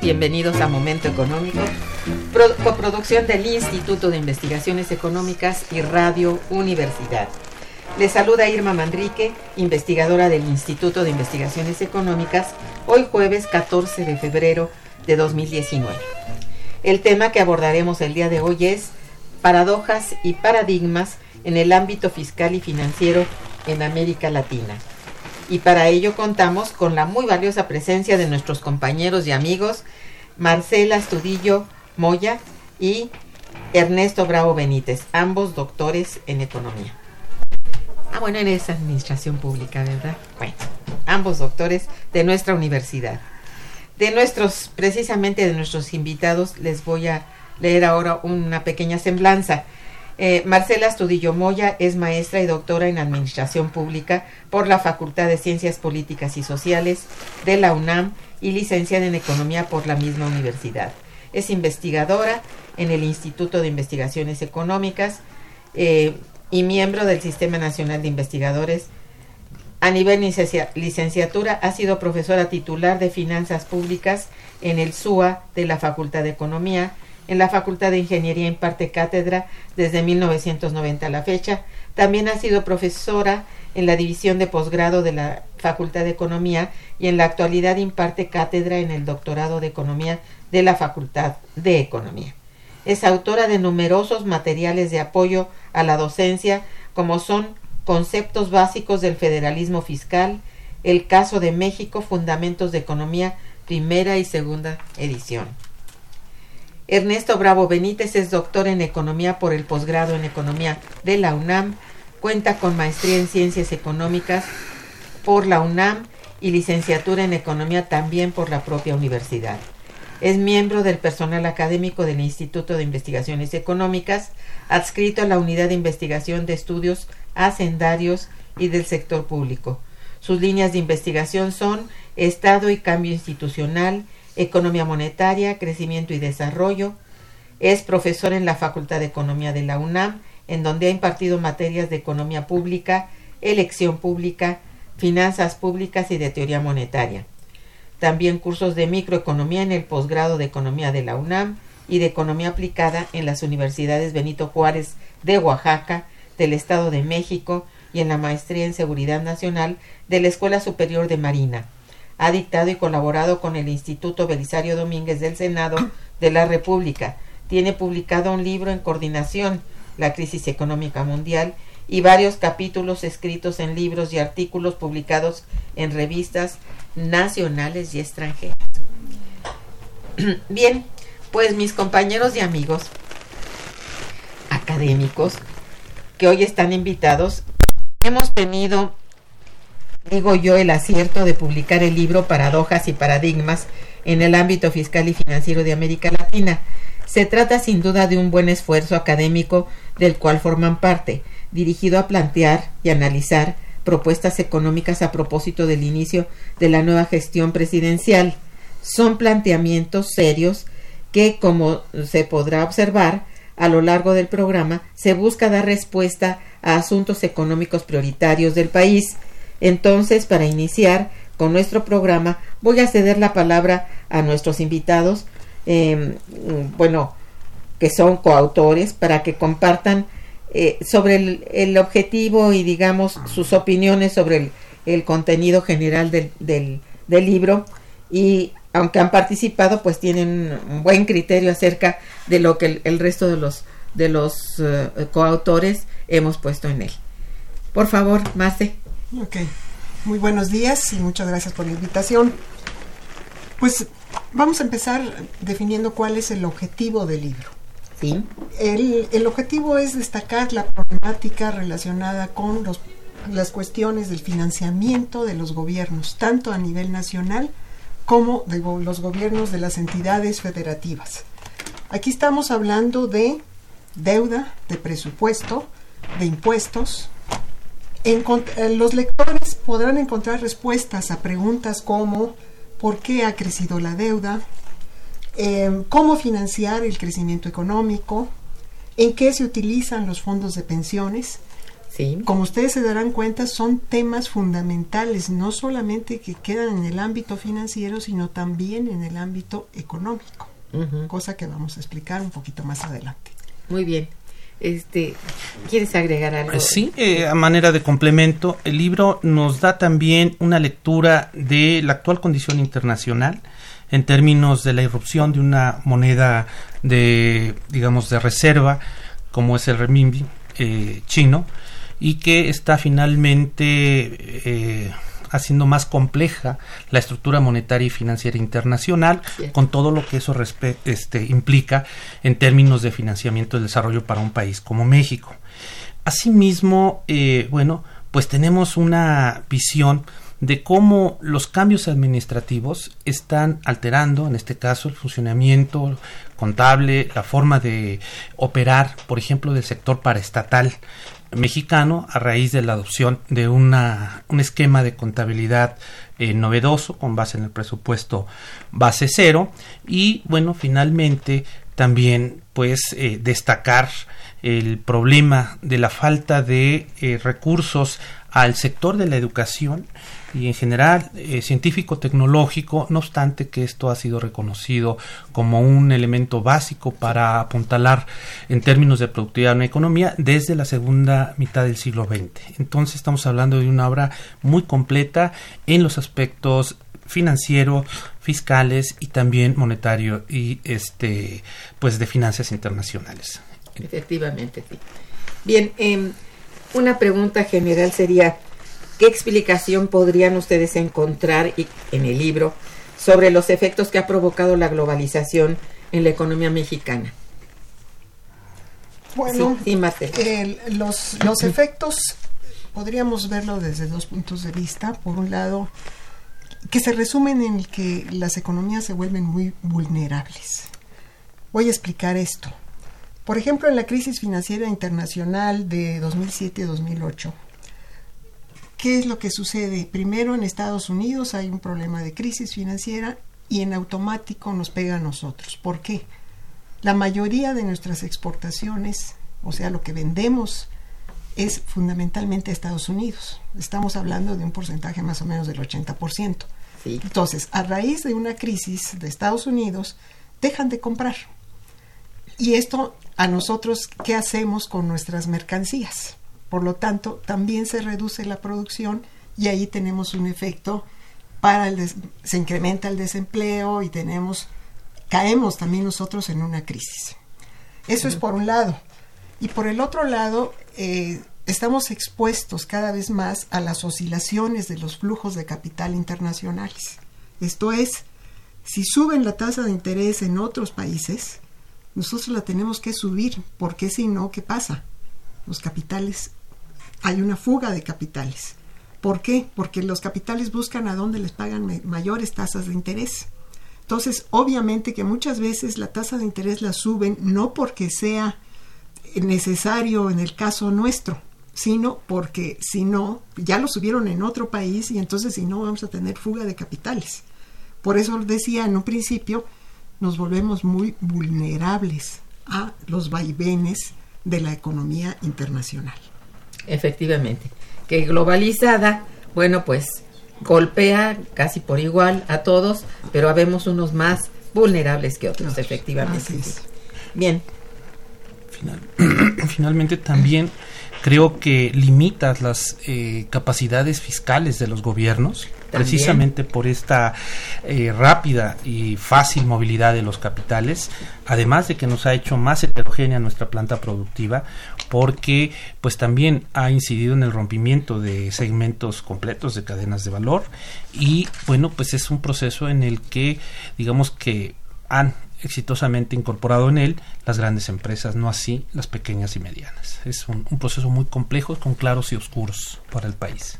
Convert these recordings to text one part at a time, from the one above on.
Bienvenidos a Momento Económico, coproducción del Instituto de Investigaciones Económicas y Radio Universidad. Les saluda Irma Manrique, investigadora del Instituto de Investigaciones Económicas, hoy jueves 14 de febrero de 2019. El tema que abordaremos el día de hoy es paradojas y paradigmas en el ámbito fiscal y financiero en América Latina y para ello contamos con la muy valiosa presencia de nuestros compañeros y amigos Marcela Astudillo Moya y Ernesto Bravo Benítez, ambos doctores en economía. Ah, bueno, en esa administración pública, ¿verdad? Bueno, ambos doctores de nuestra universidad. De nuestros, precisamente de nuestros invitados, les voy a leer ahora una pequeña semblanza. Eh, Marcela Astudillo Moya es maestra y doctora en Administración Pública por la Facultad de Ciencias Políticas y Sociales de la UNAM y licenciada en Economía por la misma universidad. Es investigadora en el Instituto de Investigaciones Económicas eh, y miembro del Sistema Nacional de Investigadores. A nivel licenciatura ha sido profesora titular de Finanzas Públicas en el SUA de la Facultad de Economía en la Facultad de Ingeniería imparte cátedra desde 1990 a la fecha. También ha sido profesora en la división de posgrado de la Facultad de Economía y en la actualidad imparte cátedra en el doctorado de Economía de la Facultad de Economía. Es autora de numerosos materiales de apoyo a la docencia, como son Conceptos básicos del federalismo fiscal, El caso de México, Fundamentos de Economía, primera y segunda edición. Ernesto Bravo Benítez es doctor en Economía por el posgrado en Economía de la UNAM, cuenta con maestría en Ciencias Económicas por la UNAM y licenciatura en Economía también por la propia universidad. Es miembro del personal académico del Instituto de Investigaciones Económicas, adscrito a la Unidad de Investigación de Estudios Hacendarios y del Sector Público. Sus líneas de investigación son Estado y Cambio Institucional, Economía Monetaria, Crecimiento y Desarrollo. Es profesor en la Facultad de Economía de la UNAM, en donde ha impartido materias de economía pública, elección pública, finanzas públicas y de teoría monetaria. También cursos de microeconomía en el posgrado de Economía de la UNAM y de Economía aplicada en las universidades Benito Juárez de Oaxaca, del Estado de México y en la maestría en Seguridad Nacional de la Escuela Superior de Marina ha dictado y colaborado con el Instituto Belisario Domínguez del Senado de la República. Tiene publicado un libro en coordinación, La crisis económica mundial, y varios capítulos escritos en libros y artículos publicados en revistas nacionales y extranjeras. Bien, pues mis compañeros y amigos, académicos que hoy están invitados. Hemos tenido, digo yo, el acierto de publicar el libro Paradojas y Paradigmas en el ámbito fiscal y financiero de América Latina. Se trata sin duda de un buen esfuerzo académico del cual forman parte, dirigido a plantear y analizar propuestas económicas a propósito del inicio de la nueva gestión presidencial. Son planteamientos serios que, como se podrá observar a lo largo del programa, se busca dar respuesta a asuntos económicos prioritarios del país. Entonces, para iniciar con nuestro programa, voy a ceder la palabra a nuestros invitados, em, bueno, que son coautores, para que compartan eh, sobre el, objetivo y digamos sus opiniones sobre el, contenido general del, del, libro y aunque han participado pues tienen un buen criterio acerca de lo que el, resto de los de los eh, coautores hemos puesto en él. Por favor, Mace. Ok, muy buenos días y muchas gracias por la invitación. Pues vamos a empezar definiendo cuál es el objetivo del libro. El, objetivo es destacar la problemática relacionada con las cuestiones del financiamiento de los gobiernos, tanto a nivel nacional como de los gobiernos de las entidades federativas. Aquí estamos hablando de deuda, de presupuesto, de impuestos. Eh, los lectores podrán encontrar respuestas a preguntas como ¿por qué ha crecido la deuda? Em, cómo financiar el crecimiento económico, en qué se utilizan los fondos de pensiones. Sí. Como ustedes se darán cuenta, son temas fundamentales, no solamente que quedan en el ámbito financiero, sino también en el ámbito económico, cosa que vamos a explicar un poquito más adelante. Muy bien. Este, ¿Quieres agregar algo? Sí, eh, a manera de complemento, el libro nos da también una lectura de la actual condición internacional, en términos de la irrupción de una moneda de, digamos, de reserva, como es el renminbi eh, chino, y que está finalmente eh, haciendo más compleja la estructura monetaria y financiera internacional, con todo lo que eso este, implica en términos de financiamiento y desarrollo para un país como México. Asimismo, eh, bueno, pues tenemos una visión de cómo los cambios administrativos están alterando, en este caso, el funcionamiento contable, la forma de operar, por ejemplo, del sector paraestatal mexicano a raíz de la adopción de una, un esquema de contabilidad eh, novedoso con base en el presupuesto base cero. Y bueno finalmente también pues eh, destacar el problema de la falta de eh, recursos al sector de la educación y en general eh, científico-tecnológico, no obstante que esto ha sido reconocido como un elemento básico para apuntalar en términos de productividad en la economía desde la segunda mitad del siglo XX. Entonces estamos hablando de una obra muy completa en los aspectos financiero, fiscales y también monetario y este pues de finanzas internacionales. Efectivamente, sí. Bien, em, una pregunta general sería ¿Qué explicación podrían ustedes encontrar en el libro sobre los efectos que ha provocado la globalización en la economía mexicana? Bueno, los, los efectos podríamos verlo desde dos puntos de vista. Por un lado, que se resumen en que las economías se vuelven muy vulnerables. Voy a explicar esto. Por ejemplo, en la crisis financiera internacional de 2007-2008, ¿Qué es lo que sucede? Primero en Estados Unidos hay un problema de crisis financiera y en automático nos pega a nosotros. ¿Por qué? La mayoría de nuestras exportaciones, o sea, lo que vendemos, es fundamentalmente a Estados Unidos. Estamos hablando de un porcentaje más o menos del 80%. Entonces, a raíz de una crisis de Estados Unidos, dejan de comprar. Y esto a nosotros, ¿qué hacemos con nuestras mercancías? Por lo tanto, también se reduce la producción y ahí tenemos un efecto para el se incrementa el desempleo y tenemos caemos también nosotros en una crisis. Eso es por un lado. Y por el otro lado, eh, estamos expuestos cada vez más a las oscilaciones de los flujos de capital internacionales. Esto es, si suben la tasa de interés en otros países, nosotros la tenemos que subir, porque si no, ¿qué pasa? Los capitales, hay una fuga de capitales. ¿Por qué? Porque los capitales buscan a dónde les pagan mayores tasas de interés. Entonces, obviamente que muchas veces la tasa de interés la suben no porque sea necesario en el caso nuestro, sino porque si no, ya lo subieron en otro país y entonces si no vamos a tener fuga de capitales. Por eso decía en un principio, nos volvemos muy vulnerables a los vaivenes de la economía internacional. Efectivamente, que globalizada, bueno, pues golpea casi por igual a todos, pero habemos unos más vulnerables que otros, efectivamente. Bien. finalmente también creo que limitas las eh, capacidades fiscales de los gobiernos precisamente por esta eh, rápida y fácil movilidad de los capitales, además de que nos ha hecho más heterogénea nuestra planta productiva, porque pues también ha incidido en el rompimiento de segmentos completos de cadenas de valor y bueno, pues es un proceso en el que digamos que han exitosamente incorporado en él las grandes empresas, no así las pequeñas y medianas. Es un, proceso muy complejo con claros y oscuros para el país.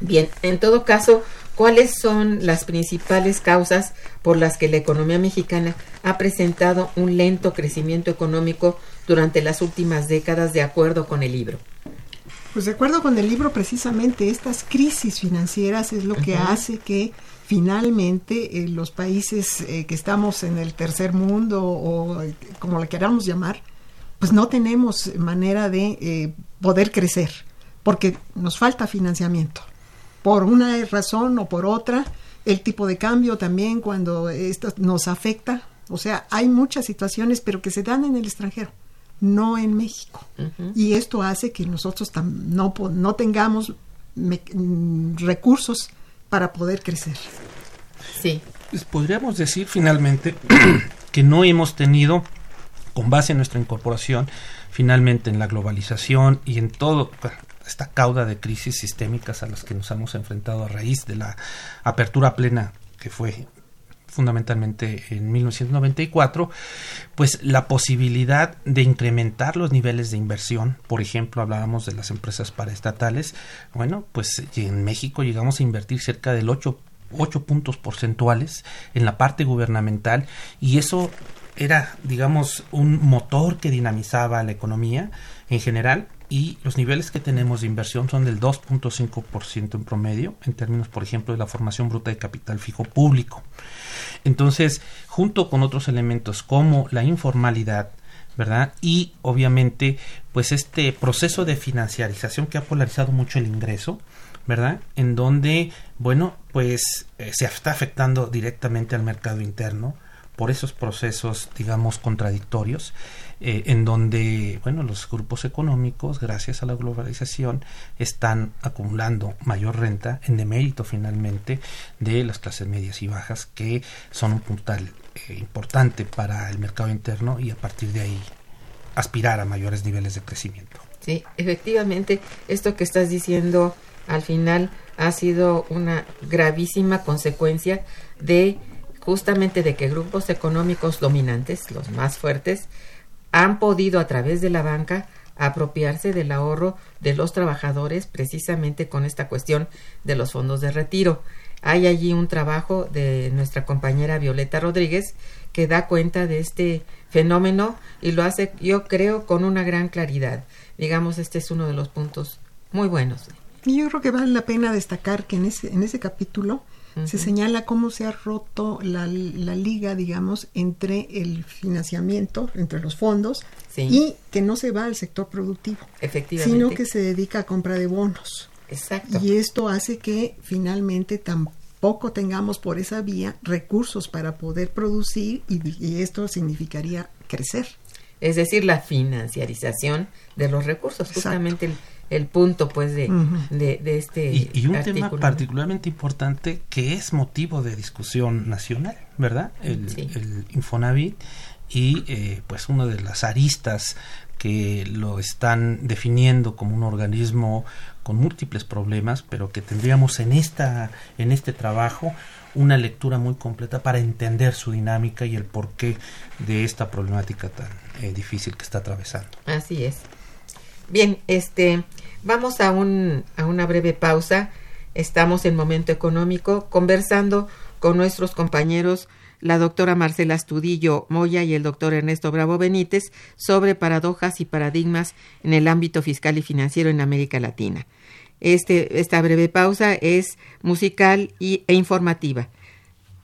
Bien, en todo caso, ¿cuáles son las principales causas por las que la economía mexicana ha presentado un lento crecimiento económico durante las últimas décadas de acuerdo con el libro? Pues de acuerdo con el libro, precisamente estas crisis financieras es lo que hace que finalmente eh, los países eh, que estamos en el tercer mundo o eh, como le queramos llamar, pues no tenemos manera de poder crecer porque nos falta financiamiento. Por una razón o por otra, el tipo de cambio también cuando esto nos afecta, o sea, hay muchas situaciones pero que se dan en el extranjero no en México. Y esto hace que nosotros no, no tengamos mm, recursos para poder crecer. Sí. Pues podríamos decir finalmente que no hemos tenido, con base en nuestra incorporación, finalmente en la globalización y en todo esta cauda de crisis sistémicas a las que nos hemos enfrentado a raíz de la apertura plena que fue fundamentalmente en 1994, pues la posibilidad de incrementar los niveles de inversión, por ejemplo, hablábamos de las empresas paraestatales, bueno, pues en México llegamos a invertir cerca del 8 8 puntos porcentuales en la parte gubernamental y eso era, digamos, un motor que dinamizaba la economía en general y los niveles que tenemos de inversión son del 2.5% en promedio, en términos, por ejemplo, de la formación bruta de capital fijo público. Entonces, junto con otros elementos como la informalidad, ¿verdad? Y obviamente, pues este proceso de financiarización que ha polarizado mucho el ingreso, ¿verdad? En donde, bueno, pues eh, se está afectando directamente al mercado interno por esos procesos, digamos, contradictorios eh, en donde, bueno, los grupos económicos, gracias a la globalización, están acumulando mayor renta en demérito finalmente de las clases medias y bajas, que son un puntal eh, importante para el mercado interno y a partir de ahí aspirar a mayores niveles de crecimiento. Sí, efectivamente, esto que estás diciendo al final ha sido una gravísima consecuencia de justamente de que grupos económicos dominantes, los más fuertes, han podido a través de la banca apropiarse del ahorro de los trabajadores precisamente con esta cuestión de los fondos de retiro. Hay allí un trabajo de nuestra compañera Violeta Rodríguez que da cuenta de este fenómeno y lo hace yo creo con una gran claridad. Digamos, este es uno de los puntos muy buenos. Y yo creo que vale la pena destacar que en ese, en ese capítulo se señala cómo se ha roto la, liga, digamos, entre el financiamiento, entre los fondos, y que no se va al sector productivo, sino que se dedica a compra de bonos. Exacto. Y esto hace que finalmente tampoco tengamos por esa vía recursos para poder producir y, esto significaría crecer. Es decir, la financiarización de los recursos, justamente el el punto pues de, de, este y, un tema particularmente importante que es motivo de discusión nacional verdad el, el Infonavit y eh, pues una de las aristas que lo están definiendo como un organismo con múltiples problemas, pero que tendríamos en esta en este trabajo una lectura muy completa para entender su dinámica y el porqué de esta problemática tan eh, difícil que está atravesando. Así es. Bien, este vamos a un a una breve pausa. Estamos en momento económico conversando con nuestros compañeros la doctora Marcela Astudillo Moya y el doctor Ernesto Bravo Benítez sobre paradojas y paradigmas en el ámbito fiscal y financiero en América Latina. Este, esta breve pausa es musical y, e informativa.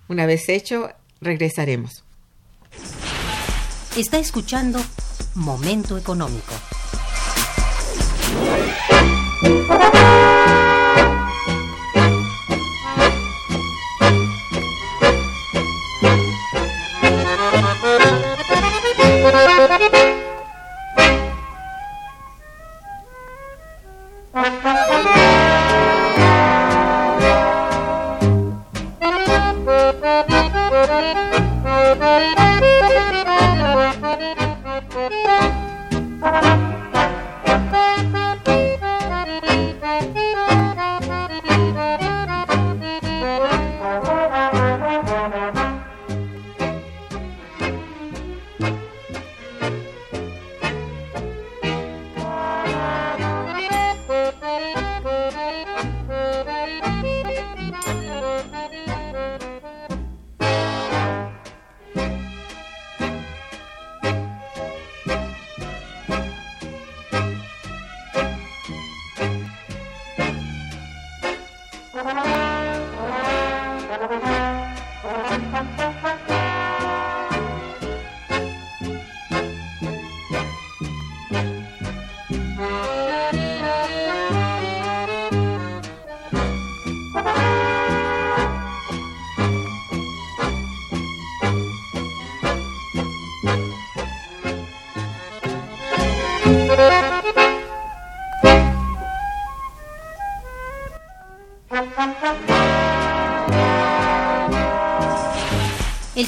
Una vez hecho, regresaremos. Está escuchando Momento Económico. El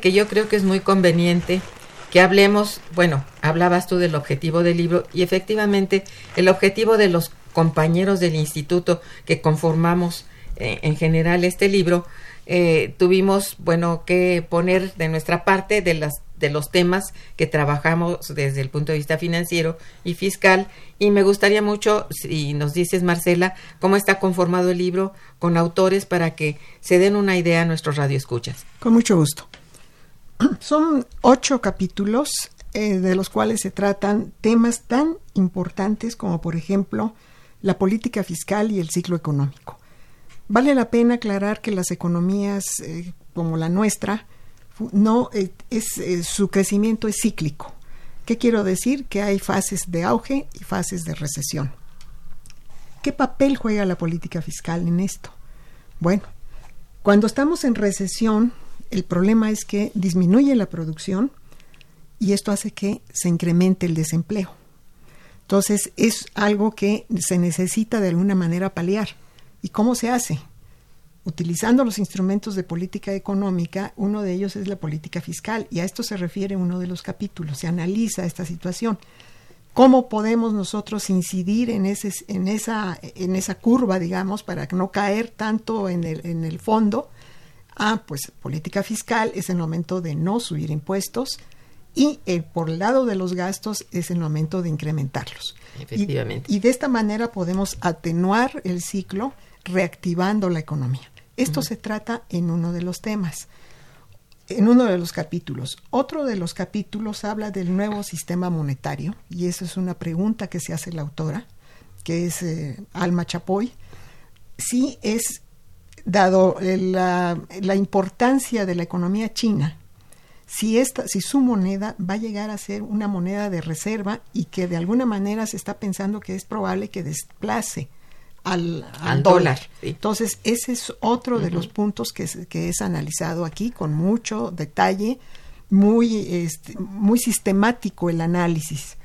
Que yo creo que es muy conveniente que hablemos, bueno, hablabas tú del objetivo del libro y efectivamente el objetivo de los compañeros del instituto que conformamos eh, en general este libro, eh, tuvimos, bueno, que poner de nuestra parte de las de los temas que trabajamos desde el punto de vista financiero y fiscal y me gustaría mucho si nos dices Marcela cómo está conformado el libro con autores para que se den una idea a nuestros radioescuchas. Con mucho gusto. Son ocho capítulos eh, de los cuales se tratan temas tan importantes como, por ejemplo, la política fiscal y el ciclo económico. Vale la pena aclarar que las economías eh, como la nuestra, no eh, es su crecimiento es cíclico. ¿Qué quiero decir? Que hay fases de auge y fases de recesión. ¿Qué papel juega la política fiscal en esto? Bueno, cuando estamos en recesión, el problema es que disminuye la producción y esto hace que se incremente el desempleo. Entonces es algo que se necesita de alguna manera paliar. ¿Y cómo se hace? utilizando los instrumentos de política económica, uno de ellos es la política fiscal, y a esto se refiere uno de los capítulos, se analiza esta situación. ¿Cómo podemos nosotros incidir en, ese, en, esa, en esa curva, digamos, para no caer tanto en el, en el fondo? Ah, pues política fiscal es el momento de no subir impuestos y eh, por el lado de los gastos es el momento de incrementarlos. Efectivamente. Y, y de esta manera podemos atenuar el ciclo reactivando la economía. Esto se trata en uno de los temas, en uno de los capítulos. Otro de los capítulos habla del nuevo sistema monetario, y esa es una pregunta que se hace la autora, que es eh, Alma Chapoy. Si es, dado la, la importancia de la economía china, si, esta, si su moneda va a llegar a ser una moneda de reserva y que de alguna manera se está pensando que es probable que desplace al, al, Al dólar. dólar, sí. Entonces, ese es otro de los puntos que es, que es analizado aquí con mucho detalle, muy, este, muy sistemático el análisis.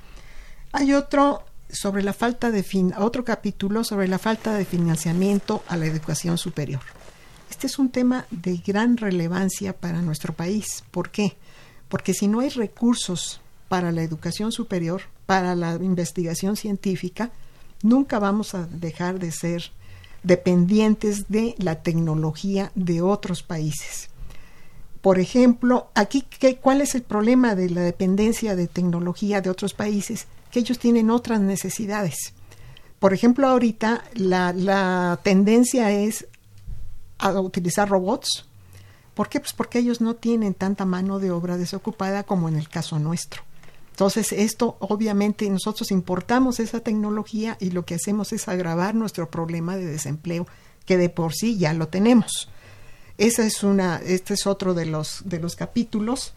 Hay otro sobre la falta de fin, otro capítulo sobre la falta de financiamiento a la educación superior. Este es un tema de gran relevancia para nuestro país. ¿Por qué? Porque si no hay recursos para la educación superior, para la investigación científica, nunca vamos a dejar de ser dependientes de la tecnología de otros países. Por ejemplo, aquí, ¿qué, ¿cuál es el problema de la dependencia de tecnología de otros países? Que ellos tienen otras necesidades. Por ejemplo, ahorita la, la tendencia es a utilizar robots. ¿Por qué? Pues porque ellos no tienen tanta mano de obra desocupada como en el caso nuestro. Entonces, esto obviamente nosotros importamos esa tecnología y lo que hacemos es agravar nuestro problema de desempleo, que de por sí ya lo tenemos. Esa es una, este es otro de los, de los capítulos.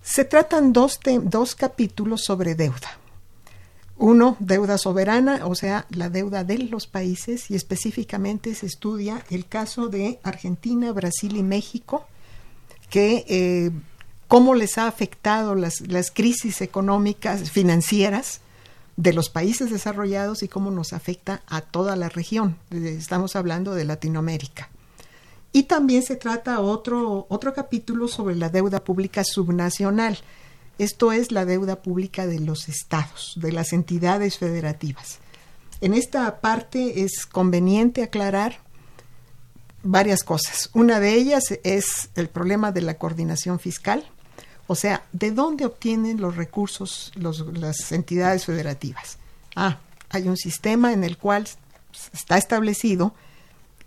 Se tratan dos, te, dos capítulos sobre deuda. Uno, deuda soberana, o sea, la deuda de los países, y específicamente se estudia el caso de Argentina, Brasil y México, que eh, cómo les ha afectado las, las crisis económicas, financieras de los países desarrollados y cómo nos afecta a toda la región. Estamos hablando de Latinoamérica. Y también se trata otro, otro capítulo sobre la deuda pública subnacional. Esto es la deuda pública de los estados, de las entidades federativas. En esta parte es conveniente aclarar varias cosas. Una de ellas es el problema de la coordinación fiscal, o sea, ¿de dónde obtienen los recursos las entidades federativas? Ah, hay un sistema en el cual está establecido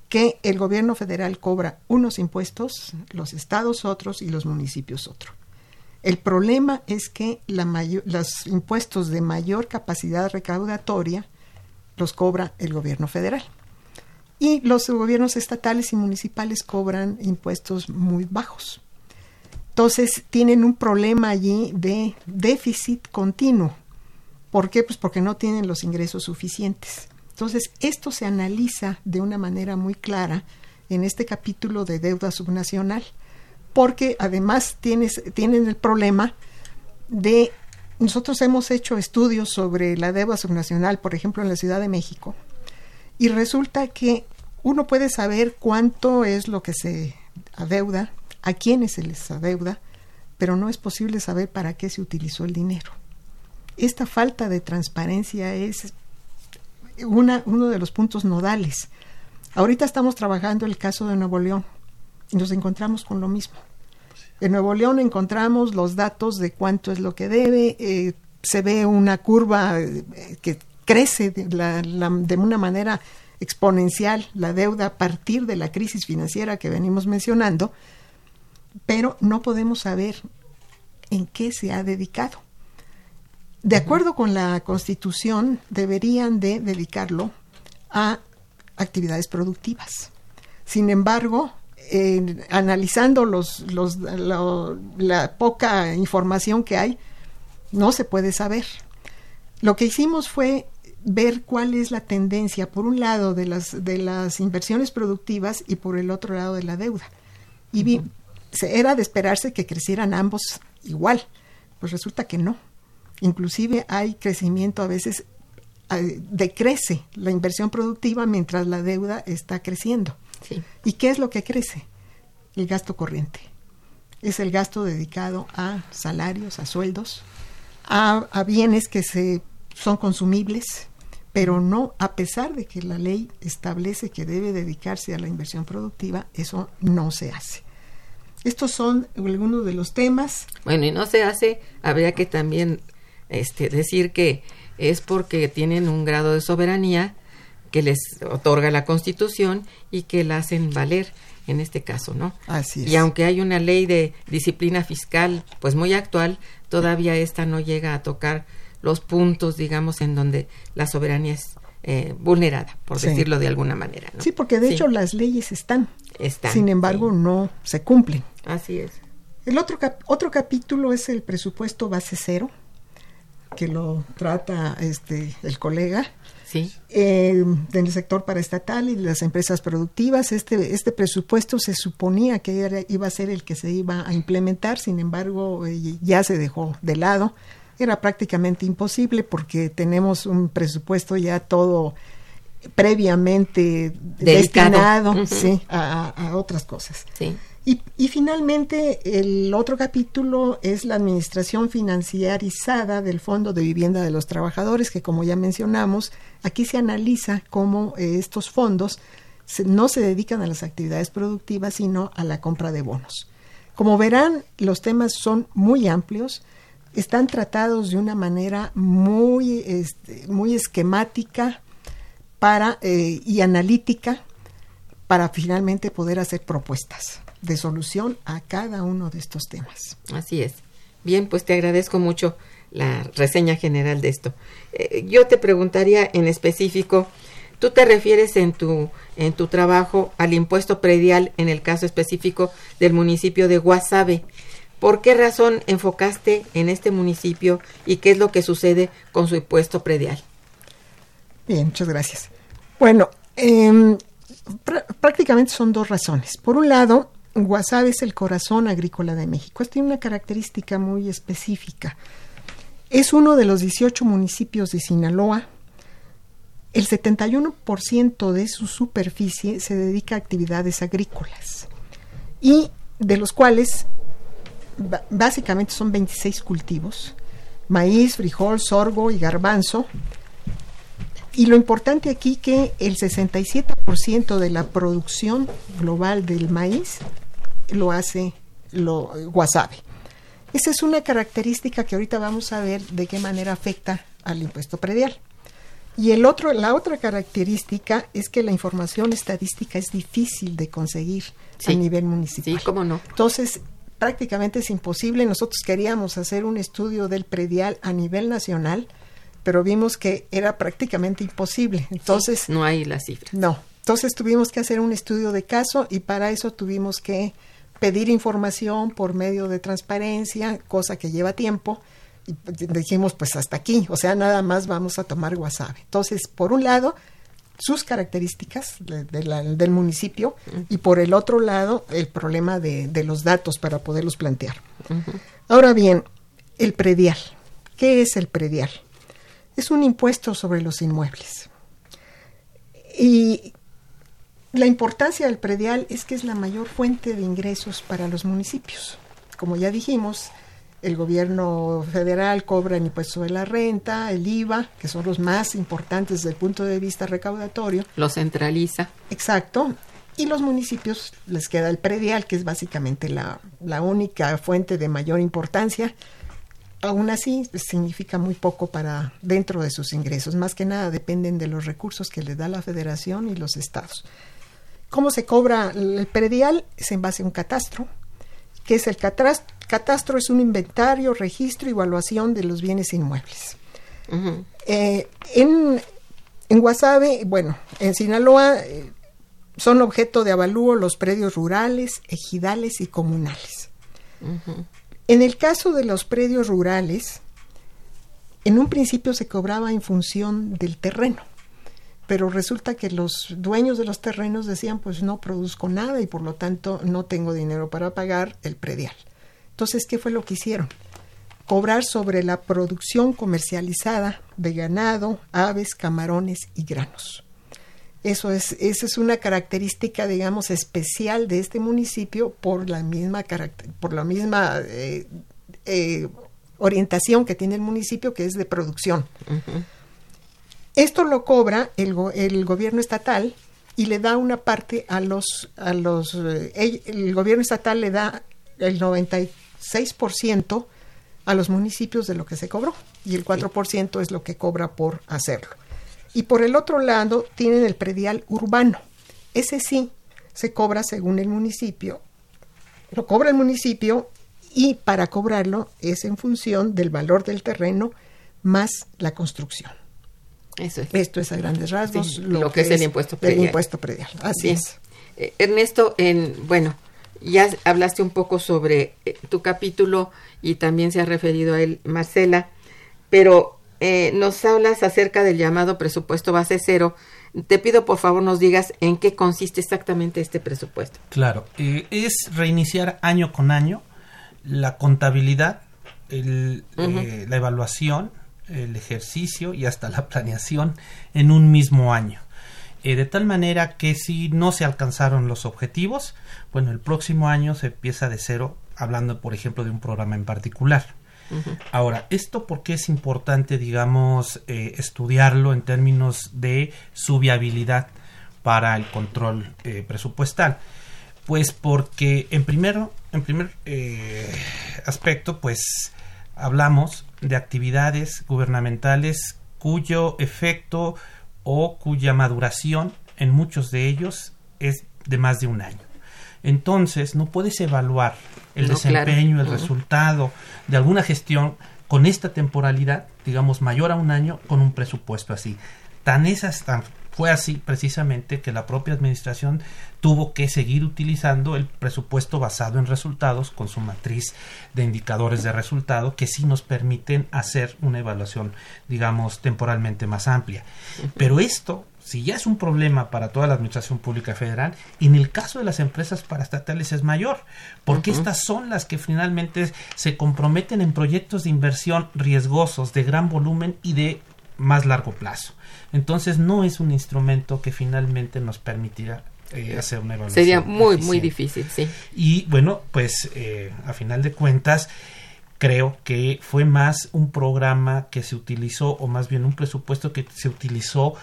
que el gobierno federal cobra unos impuestos, los estados otros y los municipios otro. El problema es que los impuestos de mayor capacidad recaudatoria los cobra el gobierno federal. Y los gobiernos estatales y municipales cobran impuestos muy bajos. Entonces tienen un problema allí de déficit continuo. ¿Por qué? Pues porque no tienen los ingresos suficientes. Entonces esto se analiza de una manera muy clara en este capítulo de deuda subnacional, porque además tienen el problema de, nosotros hemos hecho estudios sobre la deuda subnacional, por ejemplo, en la Ciudad de México, y resulta que uno puede saber cuánto es lo que se adeuda, a quiénes se les adeuda, pero no es posible saber para qué se utilizó el dinero. Esta falta de transparencia es uno de los puntos nodales. Ahorita estamos trabajando el caso de Nuevo León y nos encontramos con lo mismo. En Nuevo León encontramos los datos de cuánto es lo que debe, eh, se ve una curva eh, que crece de, la, la, de una manera exponencial la deuda a partir de la crisis financiera que venimos mencionando, pero no podemos saber en qué se ha dedicado. De acuerdo con la Constitución, deberían de dedicarlo a actividades productivas. Sin embargo, eh, analizando los, los, lo, la poca información que hay, no se puede saber. Lo que hicimos fue ver cuál es la tendencia, por un lado, de las, de las inversiones productivas y por el otro lado de la deuda. Y vi, era de esperarse que crecieran ambos igual. Pues resulta que no. Inclusive hay crecimiento a veces, decrece la inversión productiva mientras la deuda está creciendo. Sí. ¿Y qué es lo que crece? El gasto corriente. Es el gasto dedicado a salarios, a sueldos, a, a bienes que se, son consumibles, pero no, a pesar de que la ley establece que debe dedicarse a la inversión productiva, eso no se hace. Estos son algunos de los temas. Bueno, y no se hace, habría que también este, decir que es porque tienen un grado de soberanía que les otorga la Constitución y que la hacen valer en este caso, ¿no? Así es. Y aunque hay una ley de disciplina fiscal, pues muy actual, todavía esta no llega a tocar los puntos, digamos, en donde la soberanía es eh, vulnerada, por Sí. decirlo de alguna manera. ¿no? Sí, porque de Sí, hecho las leyes están, están, sin embargo sí. no se cumplen. Así es. El otro, cap- otro capítulo es el presupuesto base cero, que lo trata este el colega Sí, eh, del sector paraestatal y las empresas productivas. Este, este presupuesto se suponía que era- iba a ser el que se iba a implementar, sin embargo, eh, ya se dejó de lado. Era prácticamente imposible porque tenemos un presupuesto ya todo previamente Dedicado. destinado sí, a- a- a otras cosas. sí. Y, y finalmente, el otro capítulo es la administración financiarizada del Fondo de Vivienda de los Trabajadores, que como ya mencionamos, aquí se analiza cómo eh, estos fondos se- no se dedican a las actividades productivas, sino a la compra de bonos. Como verán, los temas son muy amplios, están tratados de una manera muy, este, muy esquemática para, eh, y analítica para finalmente poder hacer propuestas de solución a cada uno de estos temas. Así es. Bien, pues te agradezco mucho la reseña general de esto. Eh, yo te preguntaría en específico, tú te refieres en tu en tu trabajo al impuesto predial en el caso específico del municipio de Guasave. ¿Por qué razón enfocaste en este municipio y qué es lo que sucede con su impuesto predial? Bien, muchas gracias. Bueno, prá- prácticamente son dos razones. Por un lado, Guasave es el corazón agrícola de México. Esto tiene una característica muy específica. Es uno de los 18 municipios de Sinaloa. El 71% de su superficie se dedica a actividades agrícolas y de los cuales básicamente son 26 cultivos, maíz, frijol, sorgo y garbanzo. Y lo importante aquí que el 67% de la producción global del maíz lo hace lo Guasave. Esa es una característica que ahorita vamos a ver de qué manera afecta al impuesto predial. Y el otro, la otra característica es que la información estadística es difícil de conseguir a nivel municipal. Sí, cómo no. Entonces, prácticamente es imposible. Nosotros queríamos hacer un estudio del predial a nivel nacional, pero vimos que era prácticamente imposible. Entonces, No hay las cifras. no. Entonces tuvimos que hacer un estudio de caso y para eso tuvimos que pedir información por medio de transparencia, cosa que lleva tiempo. Y dijimos, pues hasta aquí, o sea, nada más vamos a tomar Guasave. Entonces, por un lado, sus características de- de la- del municipio y por el otro lado, el problema de, de los datos para poderlos plantear. Ahora bien, el predial. ¿Qué es el predial? Es un impuesto sobre los inmuebles. Y la importancia del predial es que es la mayor fuente de ingresos para los municipios. Como ya dijimos, el gobierno federal cobra el impuesto de la renta, el IVA, que son los más importantes desde el punto de vista recaudatorio. Lo centraliza. Exacto. Y los municipios les queda el predial, que es básicamente la, la única fuente de mayor importancia. Aún así, significa muy poco para dentro de sus ingresos. Más que nada dependen de los recursos que les da la federación y los estados. ¿Cómo se cobra el predial? Es en base a un catastro. ¿Qué es el catastro? Es un inventario, registro y evaluación de los bienes inmuebles. Eh, en, en Guasave, bueno, en Sinaloa eh, son objeto de avalúo los predios rurales, ejidales y comunales. En el caso de los predios rurales, en un principio se cobraba en función del terreno, pero resulta que los dueños de los terrenos decían, pues no produzco nada y por lo tanto no tengo dinero para pagar el predial. Entonces, ¿qué fue lo que hicieron? Cobrar sobre la producción comercializada de ganado, aves, camarones y granos. Eso es, esa es una característica, digamos, especial de este municipio por la misma, por la misma eh, eh, orientación que tiene el municipio, que es de producción. Esto lo cobra el, el, gobierno estatal y le da una parte a los, a los, eh, el gobierno estatal le da el 96% a los municipios de lo que se cobró y el 4% es lo que cobra por hacerlo. Y por el otro lado tienen el predial urbano. Ese sí se cobra según el municipio. Lo cobra el municipio y para cobrarlo es en función del valor del terreno más la construcción. Eso es. Esto es a grandes rasgos lo, que, es, el impuesto predial. El impuesto predial. Así es. Eh, Ernesto, en bueno, ya hablaste un poco sobre eh, tu capítulo y también se ha referido a él Marcela, pero eh, nos hablas acerca del llamado presupuesto base cero. Te pido por favor nos digas en qué consiste exactamente este presupuesto. Claro, eh, es reiniciar año con año la contabilidad, el, eh, la evaluación, el ejercicio y hasta la planeación en un mismo año. de tal manera que si no se alcanzaron los objetivos, bueno, el próximo año se empieza de cero, hablando por ejemplo de un programa en particular. Ahora, ¿esto por qué es importante, digamos, eh, estudiarlo en términos de su viabilidad para el control eh, presupuestal? Pues porque en, primero, en primer eh, aspecto, pues hablamos de actividades gubernamentales cuyo efecto o cuya maduración en muchos de ellos es de más de un año. Entonces, no puedes evaluar el desempeño, el resultado de alguna gestión con esta temporalidad, digamos, mayor a un año, con un presupuesto así. Tan esas, tan fue así precisamente que la propia administración tuvo que seguir utilizando el presupuesto basado en resultados con su matriz de indicadores de resultado que sí nos permiten hacer una evaluación, digamos, temporalmente más amplia. Pero esto si ya es un problema para toda la administración pública federal, en el caso de las empresas paraestatales es mayor, porque estas son las que finalmente se comprometen en proyectos de inversión riesgosos, de gran volumen y de más largo plazo. Entonces no es un instrumento que finalmente nos permitirá eh, hacer una evaluación. Sería muy, muy difícil, sí. Y bueno, pues eh, a final de cuentas, creo que fue más un programa que se utilizó, o más bien un presupuesto que se utilizó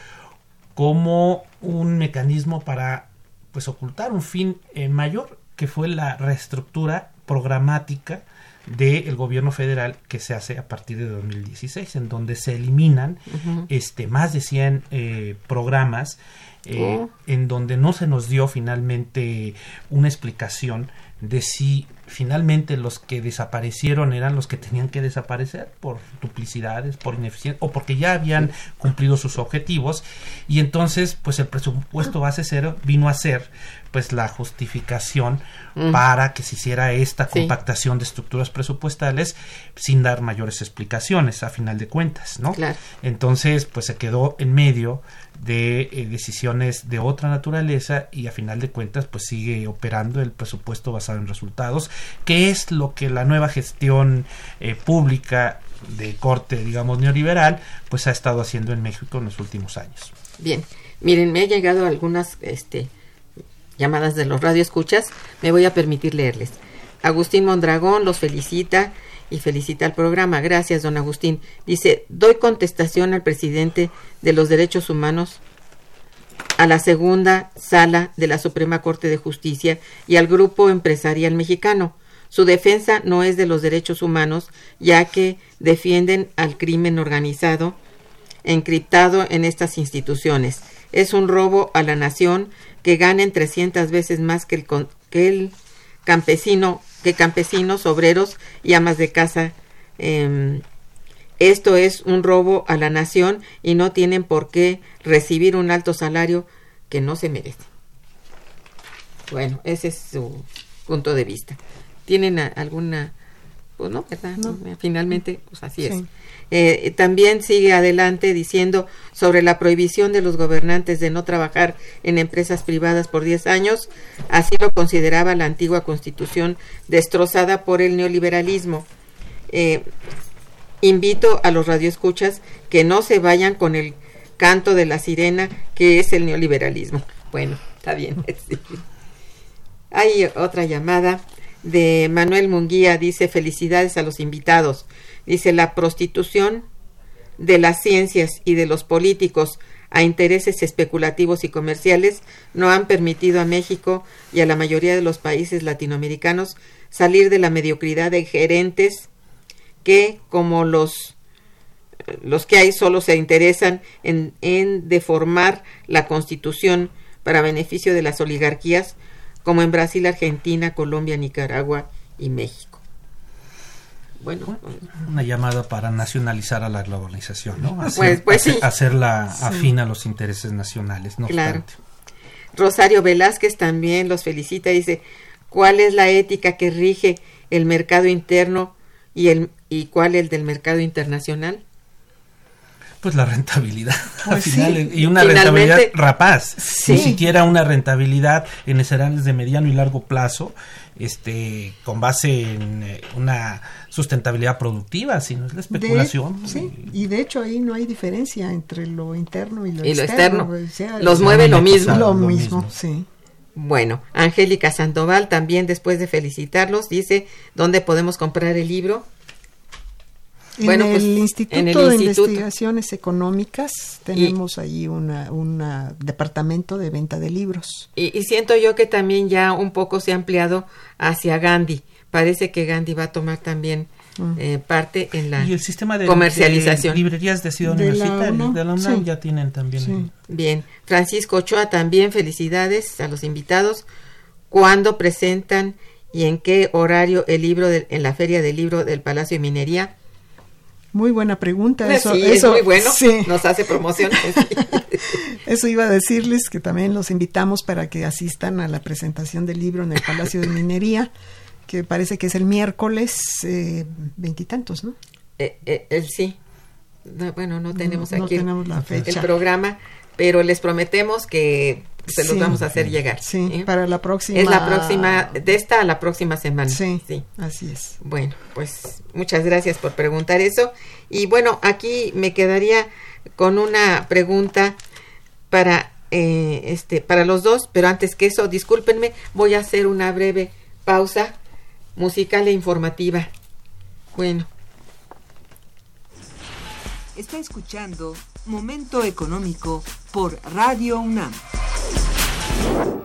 como un mecanismo para pues ocultar un fin eh, mayor que fue la reestructura programática del gobierno federal que se hace a partir de 2016 en donde se eliminan este más de 100 eh, programas eh, oh. en donde no se nos dio finalmente una explicación de si finalmente los que desaparecieron eran los que tenían que desaparecer por duplicidades, por ineficiencia o porque ya habían cumplido sus objetivos y entonces pues el presupuesto base cero vino a ser pues la justificación mm. para que se hiciera esta compactación de estructuras presupuestales sin dar mayores explicaciones a final de cuentas, ¿no? Entonces pues se quedó en medio de eh, decisiones de otra naturaleza y a final de cuentas pues sigue operando el presupuesto basado en resultados, que es lo que la nueva gestión eh, pública de corte, digamos, neoliberal, pues ha estado haciendo en México en los últimos años. Bien, miren, me ha llegado algunas este, llamadas de los radioescuchas, me voy a permitir leerles. Agustín Mondragón los felicita y felicita al programa. Gracias, don Agustín. Dice, doy contestación al presidente de los derechos humanos a la segunda sala de la Suprema Corte de Justicia y al grupo empresarial mexicano. Su defensa no es de los derechos humanos, ya que defienden al crimen organizado encriptado en estas instituciones. Es un robo a la nación que ganen 300 veces más que el, que el campesino que campesinos, obreros y amas de casa. Em, esto es un robo a la nación y no tienen por qué recibir un alto salario que no se merece. Bueno, ese es su punto de vista. ¿Tienen alguna pues no, ¿verdad? Finalmente, pues así es. Eh, también sigue adelante diciendo sobre la prohibición de los gobernantes de no trabajar en empresas privadas por 10 años, así lo consideraba la antigua constitución destrozada por el neoliberalismo. Eh, invito a los radioescuchas que no se vayan con el canto de la sirena que es el neoliberalismo. Bueno, está bien. Hay otra llamada de Manuel Munguía, dice felicidades a los invitados. Dice la prostitución de las ciencias y de los políticos a intereses especulativos y comerciales no han permitido a México y a la mayoría de los países latinoamericanos salir de la mediocridad de gerentes que, como los, los que hay, solo se interesan en, en deformar la constitución para beneficio de las oligarquías, como en Brasil, Argentina, Colombia, Nicaragua y México bueno, una llamada para nacionalizar a la globalización, ¿no? pues, pues sí. Hacerla afín a los intereses nacionales, no claro. Rosario Velázquez también los felicita y dice, ¿cuál es la ética que rige el mercado interno y, el, y cuál el del mercado internacional? Pues la rentabilidad pues y una rentabilidad rapaz, ni siquiera una rentabilidad en escenarios de mediano y largo plazo, este, con base en eh, una sustentabilidad productiva, sino es la especulación. sí, y de hecho ahí no hay diferencia entre lo interno y lo, externo. Los mueve lo mismo. Lo, mismo, sí. Bueno, Angélica Sandoval también después de felicitarlos dice dónde podemos comprar el libro. En, bueno, el, pues, Instituto de Investigaciones Económicas tenemos ahí un departamento de venta de libros. Y, siento yo que también ya un poco se ha ampliado hacia Gandhi. Parece que Gandhi va a tomar también mm. eh, parte en la y el sistema de, comercialización. librerías de ciudad universitaria de la UNAM ya tienen también. Bien, Francisco Ochoa también felicidades a los invitados. ¿Cuándo presentan y en qué horario el libro en la feria del libro del Palacio de Minería? Muy buena pregunta. Pues eso, es muy bueno. Nos hace promoción. eso iba a decirles que también los invitamos para que asistan a la presentación del libro en el Palacio de Minería, que parece que es el miércoles eh, veintitantos, ¿no? Eh, eh, sí. bueno, no tenemos aquí el programa, pero les prometemos que se los vamos a hacer llegar. Sí, para la próxima. Es la próxima, de esta a la próxima semana. Sí, sí, así es. Bueno, pues muchas gracias por preguntar eso. Y bueno, aquí me quedaría con una pregunta para, eh, este, para los dos, pero antes que eso, discúlpenme, voy a hacer una breve pausa musical e informativa. Bueno. Está escuchando Momento Económico por Radio UNAM. Teléfono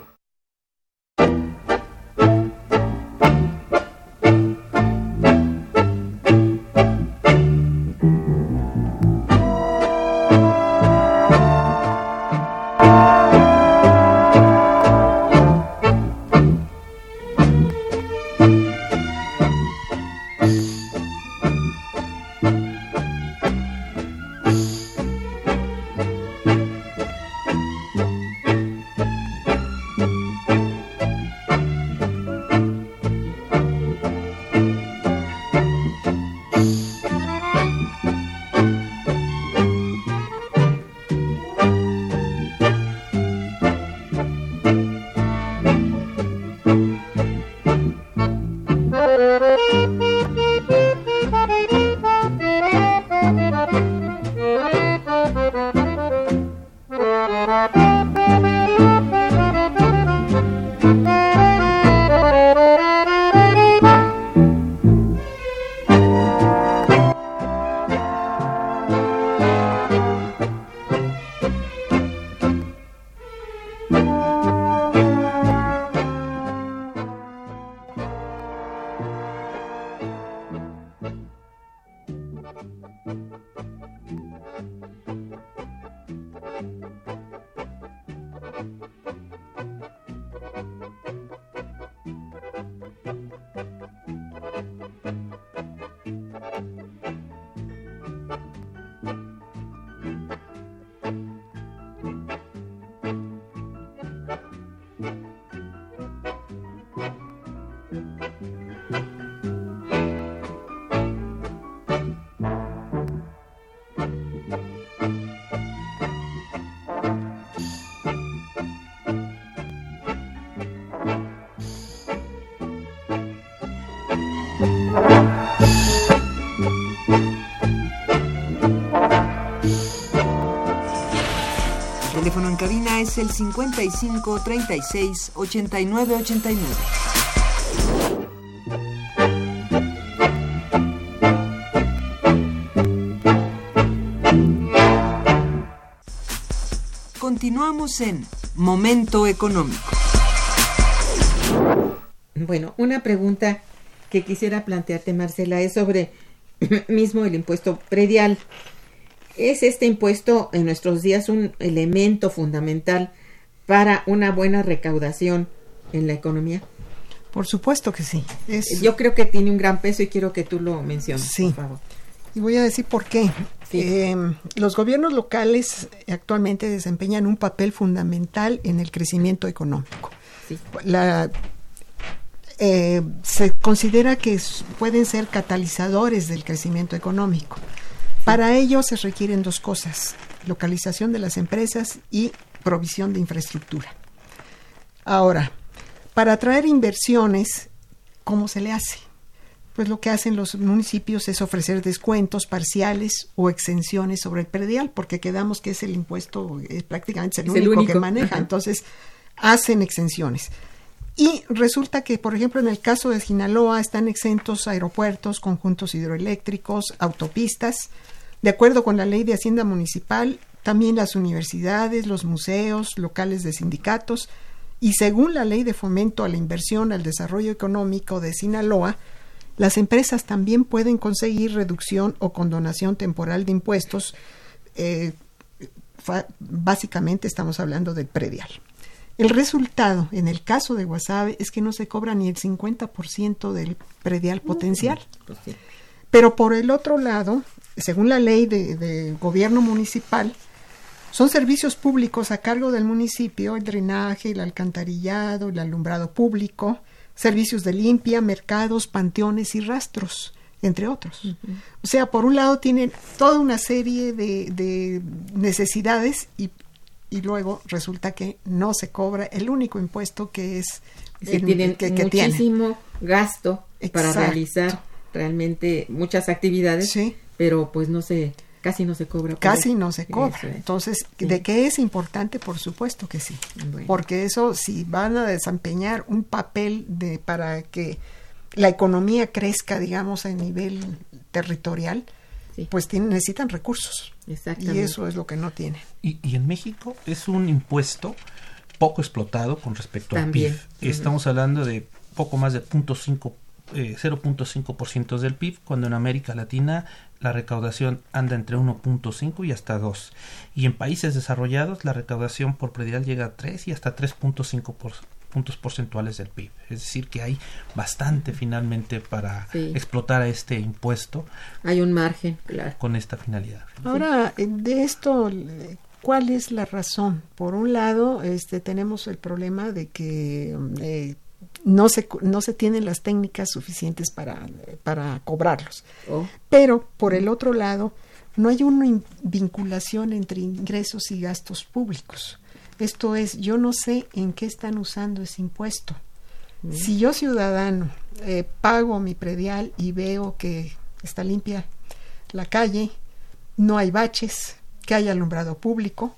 el 55 36 89 89. Continuamos en Momento Económico. Bueno, una pregunta que quisiera plantearte, Marcela, es sobre mismo el impuesto predial. ¿Es este impuesto en nuestros días un elemento fundamental para una buena recaudación en la economía? Por supuesto que sí. Es, Yo creo que tiene un gran peso y quiero que tú lo menciones, Sí. por favor. y voy a decir por qué. Sí. Eh, los gobiernos locales actualmente desempeñan un papel fundamental en el crecimiento económico. Sí. La, eh, se considera que pueden ser catalizadores del crecimiento económico. Para ello se requieren dos cosas, localización de las empresas y provisión de infraestructura. Ahora, para atraer inversiones, ¿cómo se le hace? Pues lo que hacen los municipios es ofrecer descuentos parciales o exenciones sobre el predial, porque quedamos que es el impuesto, eh, prácticamente es el, Es el único, que único, maneja. ajá. Entonces, hacen exenciones. Y resulta que, por ejemplo, en el caso de Sinaloa están exentos aeropuertos, conjuntos hidroeléctricos, autopistas. De acuerdo con la ley de Hacienda Municipal, también las universidades, los museos, locales de sindicatos y según la ley de fomento a la inversión al desarrollo económico de Sinaloa, las empresas también pueden conseguir reducción o condonación temporal de impuestos. eh, básicamente estamos hablando del predial. El resultado, en el caso de Guasave, es que no se cobra ni el 50% del predial potencial. Pues. Pero por el otro lado, según la ley de, de gobierno municipal, son servicios públicos a cargo del municipio, el drenaje, el alcantarillado, el alumbrado público, servicios de limpia, mercados, panteones y rastros, entre otros. O sea, por un lado tienen toda una serie de, de necesidades y, y luego resulta que no se cobra el único impuesto que es Es que el- tienen que- que tienen. muchísimo gasto para realizar realmente muchas actividades, Sí. pero pues no se, casi no se cobra. Casi no se cobra. Es. Entonces, Sí. ¿de qué es importante? Por supuesto que sí. Bueno. Porque eso, si van a desempeñar un papel de para que la economía crezca, digamos, a nivel territorial, Sí. pues tienen, necesitan recursos. Exactamente. Y eso es lo que no tienen. Y, y en México es un impuesto poco explotado con respecto También. al PIB. Estamos hablando de poco más de 0.5 eh, 0.5% del PIB, cuando en América Latina la recaudación anda entre 1.5 y hasta 2. Y en países desarrollados la recaudación por predial llega a 3 y hasta 3.5 por- puntos porcentuales del PIB. Es decir, que hay bastante finalmente para Sí. explotar a este impuesto Hay un margen, claro. con esta finalidad. Ahora, eh, de esto, eh, ¿cuál es la razón? Por un lado, este, tenemos el problema de que eh, no, se, no se tienen las técnicas suficientes para, para cobrarlos. Oh, Pero, por el otro lado, no hay una in- vinculación entre ingresos y gastos públicos. Esto es, yo no sé en qué están usando ese impuesto. Si yo ciudadano eh, pago mi predial y veo que está limpia la calle, no hay baches, que hay alumbrado público,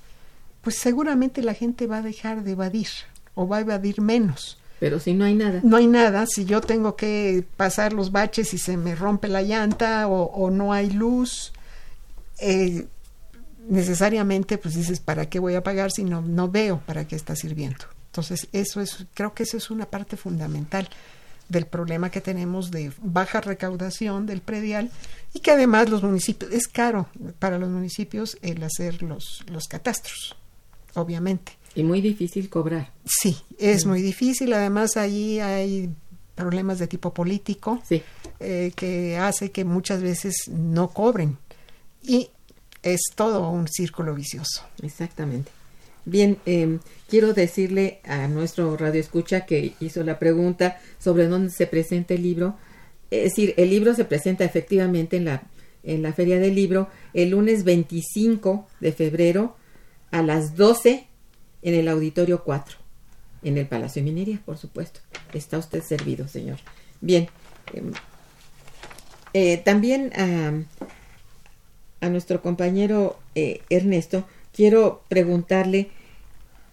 pues seguramente la gente va a dejar de evadir o va a evadir menos. Pero si no hay nada. No hay nada, si yo tengo que pasar los baches y se me rompe la llanta o, no hay luz, eh, necesariamente pues dices, ¿para qué voy a pagar si no, no veo para qué está sirviendo? Entonces, eso es, creo que eso es una parte fundamental del problema que tenemos de baja recaudación del predial y que además los municipios, es caro para los municipios el hacer los, los catastros, obviamente. Y muy difícil cobrar. Sí, es muy difícil. Además, ahí hay problemas de tipo político Sí. eh, que hace que muchas veces no cobren. Y es todo un círculo vicioso. Exactamente. Bien, eh, quiero decirle a nuestro radio escucha que hizo la pregunta sobre dónde se presenta el libro. Es decir, el libro se presenta efectivamente en la, en la Feria del Libro el lunes 25 de febrero a las 12 en el Auditorio 4, en el Palacio de Minería, por supuesto. Está usted servido, señor. Bien. em, eh, también a a nuestro compañero eh, Ernesto, quiero preguntarle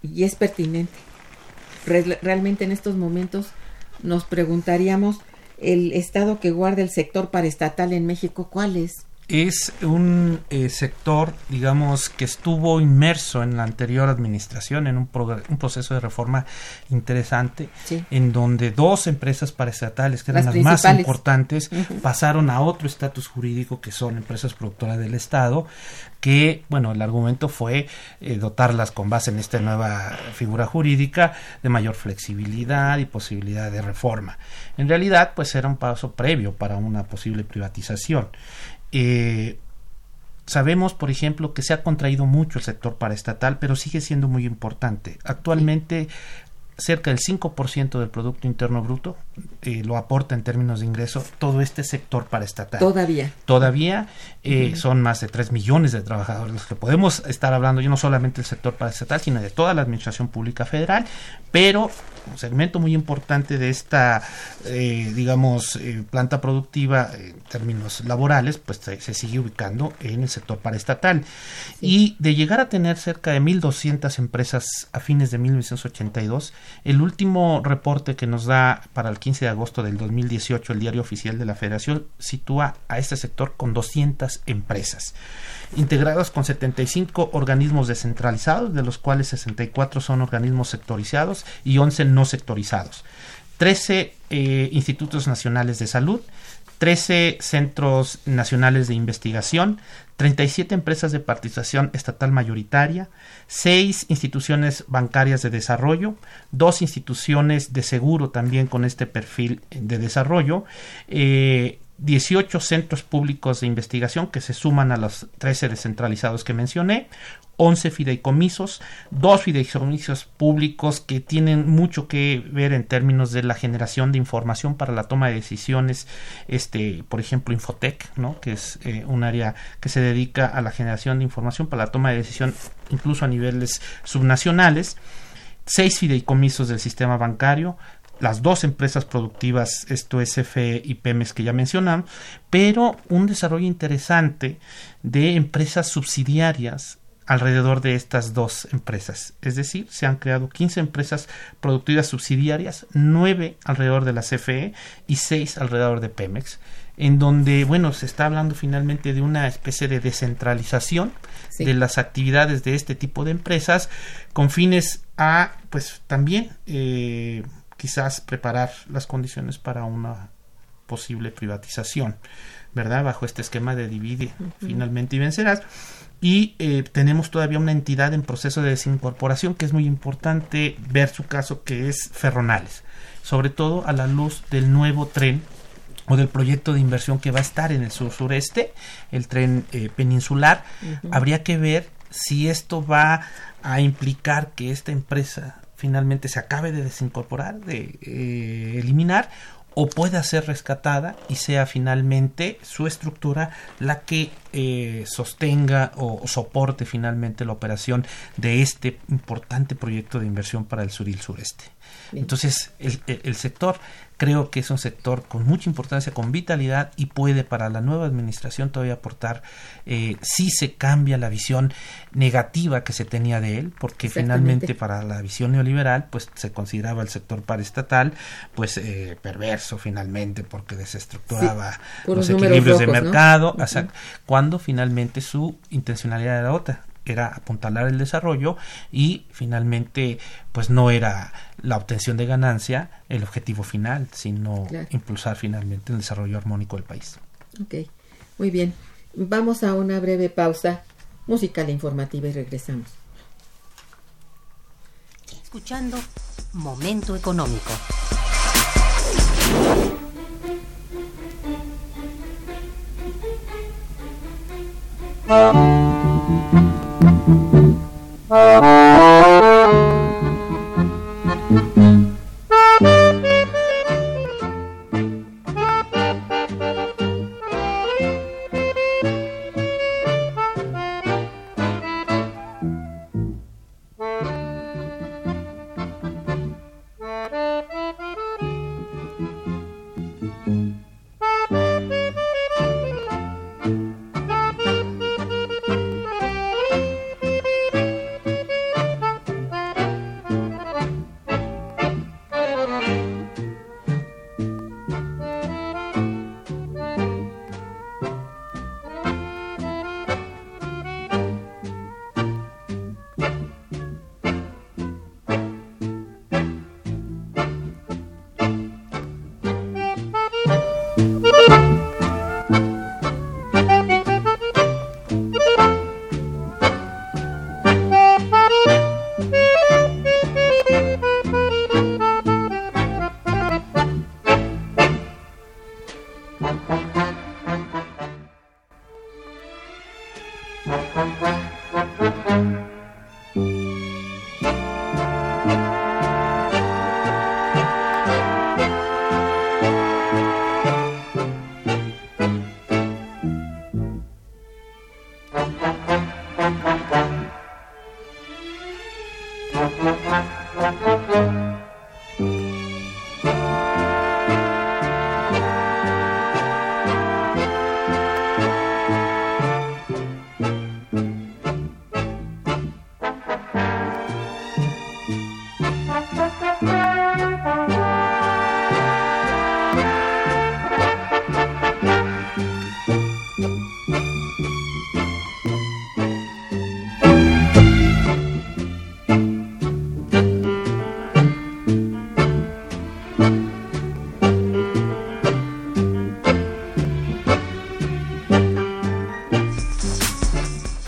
y es pertinente. realmente en estos momentos nos preguntaríamos el estado que guarda el sector paraestatal en México, ¿cuál es? Es un eh, sector, digamos, que estuvo inmerso en la anterior administración en un, un proceso de reforma interesante, en donde dos empresas paraestatales, que eran las, más importantes, pasaron a otro estatus jurídico que son empresas productoras del Estado, que, bueno, el argumento fue eh, dotarlas con base en esta nueva figura jurídica de mayor flexibilidad y posibilidad de reforma. En realidad, pues era un paso previo para una posible privatización. Eh, sabemos, por ejemplo, que se ha contraído mucho el sector paraestatal, pero sigue siendo muy importante. Actualmente cerca del 5% del Producto Interno Bruto eh, lo aporta en términos de ingreso todo este sector paraestatal. Todavía. Todavía eh, son más de 3 millones de trabajadores los que podemos estar hablando, y no solamente del sector paraestatal, sino de toda la Administración Pública Federal, pero un segmento muy importante de esta, eh, digamos, eh, planta productiva en términos laborales, pues se, sigue ubicando en el sector paraestatal. Y de llegar a tener cerca de 1.200 empresas a fines de 1982, el último reporte que nos da para el 15 de agosto del 2018 el diario oficial de la Federación sitúa a este sector con 200 empresas integradas con 75 organismos descentralizados, de los cuales 64 son organismos sectorizados y 11 no sectorizados. 13 eh, institutos nacionales de salud, 13 centros nacionales de investigación, 37 empresas de participación estatal mayoritaria, 6 instituciones bancarias de desarrollo, 2 instituciones de seguro también con este perfil de desarrollo, eh, 18 centros públicos de investigación que se suman a los 13 descentralizados que mencioné, 11 fideicomisos, dos fideicomisos públicos que tienen mucho que ver en términos de la generación de información para la toma de decisiones, este, por ejemplo, Infotec, ¿no? que es eh, un área que se dedica a la generación de información para la toma de decisión incluso a niveles subnacionales, seis fideicomisos del sistema bancario, las dos empresas productivas, esto es FE y Pemex que ya mencionamos, pero un desarrollo interesante de empresas subsidiarias alrededor de estas dos empresas. Es decir, se han creado 15 empresas productivas subsidiarias, 9 alrededor de la CFE y 6 alrededor de Pemex, en donde, bueno, se está hablando finalmente de una especie de descentralización de las actividades de este tipo de empresas con fines a, pues también, eh, quizás preparar las condiciones para una posible privatización, ¿verdad? Bajo este esquema de divide finalmente y vencerás. Y eh, tenemos todavía una entidad en proceso de desincorporación que es muy importante ver su caso, que es Ferronales, sobre todo a la luz del nuevo tren o del proyecto de inversión que va a estar en el sur sureste, el tren eh, peninsular. Habría que ver si esto va a implicar que esta empresa finalmente se acabe de desincorporar, de eh, eliminar, o pueda ser rescatada y sea finalmente su estructura la que eh, sostenga o, soporte finalmente la operación de este importante proyecto de inversión para el sur y el sureste. Entonces, el, sector creo que es un sector con mucha importancia, con vitalidad y puede para la nueva administración todavía aportar eh, si se cambia la visión negativa que se tenía de él, porque finalmente para la visión neoliberal pues se consideraba el sector paraestatal pues eh, perverso finalmente porque desestructuraba los equilibrios de mercado, cuando finalmente su intencionalidad era otra, era apuntalar el desarrollo y finalmente pues no era la obtención de ganancia el objetivo final, sino impulsar finalmente el desarrollo armónico del país. Ok, muy bien. Vamos a una breve pausa musical e informativa y regresamos. Escuchando Momento Económico. Música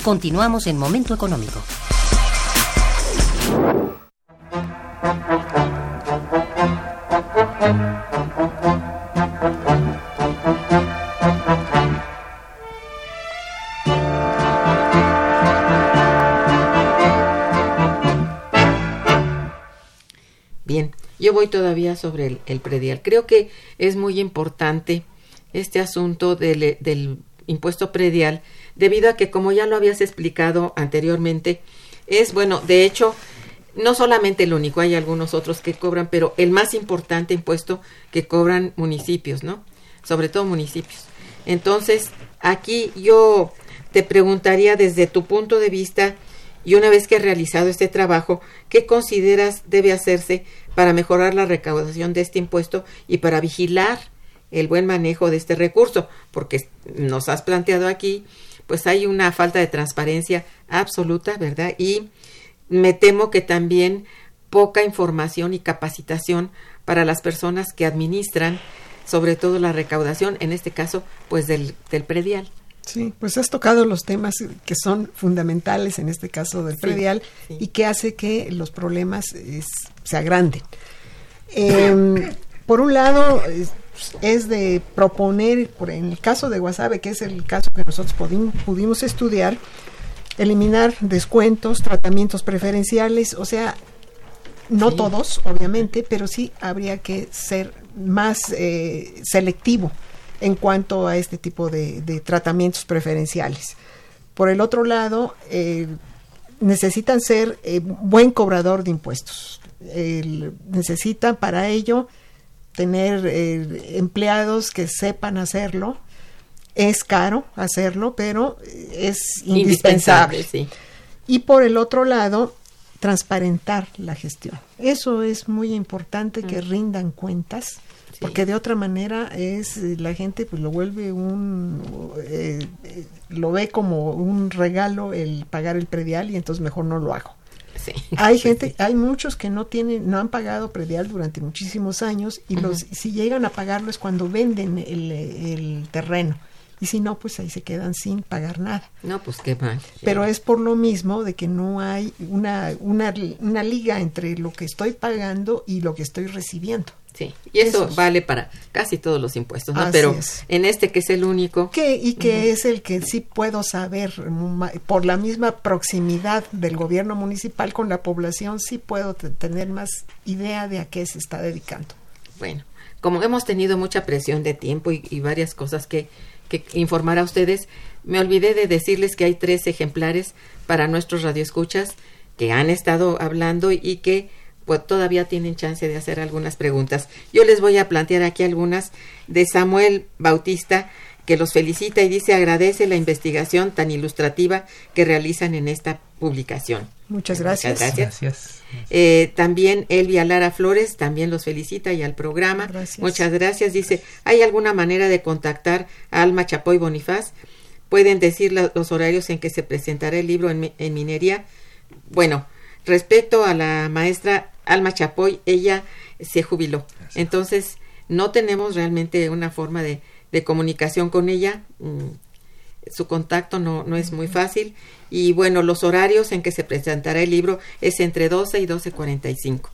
Continuamos en Momento Económico. Bien, yo voy todavía sobre el, el predial. Creo que es muy importante este asunto del, del impuesto predial, debido a que, como ya lo habías explicado anteriormente, es, bueno, de hecho, no solamente el único, hay algunos otros que cobran, pero el más importante impuesto que cobran municipios, ¿no? Sobre todo municipios. Entonces, aquí yo te preguntaría desde tu punto de vista, y una vez que has realizado este trabajo, ¿qué consideras debe hacerse para mejorar la recaudación de este impuesto y para vigilar el buen manejo de este recurso? Porque nos has planteado aquí, pues hay una falta de transparencia absoluta, ¿verdad? Y me temo que también poca información y capacitación para las personas que administran sobre todo la recaudación, en este caso, pues del, del predial. Sí, pues has tocado los temas que son fundamentales en este caso del Sí, predial sí. y que hace que los problemas es- se agranden. Eh, por un lado, es, de proponer, por, en el caso de Guasave, que es el caso que nosotros pudimos, pudimos estudiar, eliminar descuentos, tratamientos preferenciales, o sea, no Sí. todos, obviamente, pero sí habría que ser más eh, selectivo en cuanto a este tipo de, de tratamientos preferenciales. Por el otro lado, eh, necesitan ser eh, buen cobrador de impuestos. Necesitan para ello tener eh, empleados que sepan hacerlo. Es caro hacerlo, pero es indispensable. sí. Y por el otro lado, transparentar la gestión. Eso es muy importante que rindan cuentas, porque de otra manera es eh, la gente pues lo vuelve un eh, eh, lo ve como un regalo el pagar el predial y entonces mejor no lo hago. Sí. Hay gente, hay muchos que no tienen, no han pagado predial durante muchísimos años y los, si llegan a pagarlo es cuando venden el, el terreno y si no, pues ahí se quedan sin pagar nada. No, pues qué mal. Pero es por lo mismo de que no hay una, una, una liga entre lo que estoy pagando y lo que estoy recibiendo. Sí, y eso Esos. vale para casi todos los impuestos, ¿no? Así Pero es. en este que es el único, Que, y que es el que sí puedo saber, ma- por la misma proximidad del gobierno municipal con la población, sí puedo te- tener más idea de a qué se está dedicando. bueno, como hemos tenido mucha presión de tiempo y, y varias cosas que, que informar a ustedes, me olvidé de decirles que hay tres ejemplares para nuestros radioescuchas que han estado hablando y que pues todavía tienen chance de hacer algunas preguntas. Yo les voy a plantear aquí algunas de Samuel Bautista que los felicita y dice agradece la investigación tan ilustrativa que realizan en esta publicación. Muchas Muchas gracias. gracias. Eh, también Elvia Lara Flores también los felicita y al programa. Gracias. Muchas gracias. Dice, ¿hay alguna manera de contactar a Alma Chapoy Bonifaz? ¿Pueden decir la- los horarios en que se presentará el libro en, en minería? Bueno, respecto a la maestra Alma Chapoy, ella se jubiló. Entonces, no tenemos realmente una forma de, de comunicación con ella. Mm, su contacto no, no es muy fácil. Y bueno, los horarios en que se presentará el libro es entre 12 y 12.45.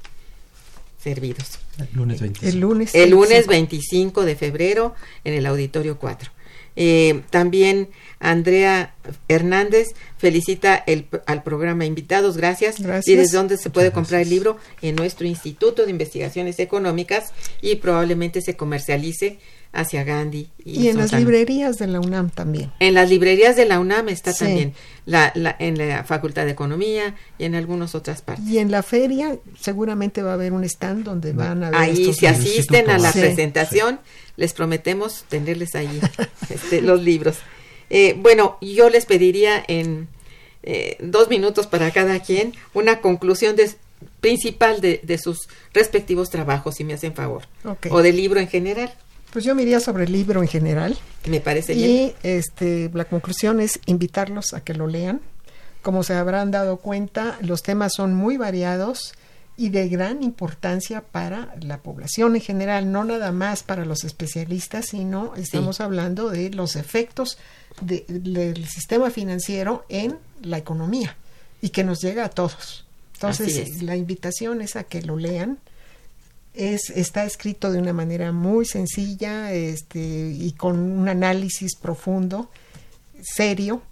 Servidos. El lunes 25. El lunes. El lunes 25. 25 de febrero en el Auditorio 4. Eh, también Andrea Hernández felicita el, al programa Invitados, gracias. Gracias. ¿Y desde dónde se puede comprar el libro? En nuestro Instituto de Investigaciones Económicas y probablemente se comercialice hacia Gandhi. Y, en las librerías de la UNAM también. En las librerías de la UNAM está Sí. también, la, la- en la Facultad de Economía y en algunas otras partes. Y en la feria seguramente va a haber un stand donde van a ver Ahí, estos si asisten a la Sí. presentación, les prometemos tenerles ahí este, los libros. Eh, bueno, yo les pediría en eh, dos minutos para cada quien una conclusión de- principal de, de sus respectivos trabajos, si me hacen favor. O del libro en general. Pues yo me iría sobre el libro en general. Me parece bien. Y este, la conclusión es invitarlos a que lo lean. Como se habrán dado cuenta, los temas son muy variados y de gran importancia para la población en general, no nada más para los especialistas, sino estamos hablando de los efectos de- del sistema financiero en la economía y que nos llega a todos. Entonces, es. la invitación es a que lo lean. Es, está escrito de una manera muy sencilla este, y con un análisis profundo, serio.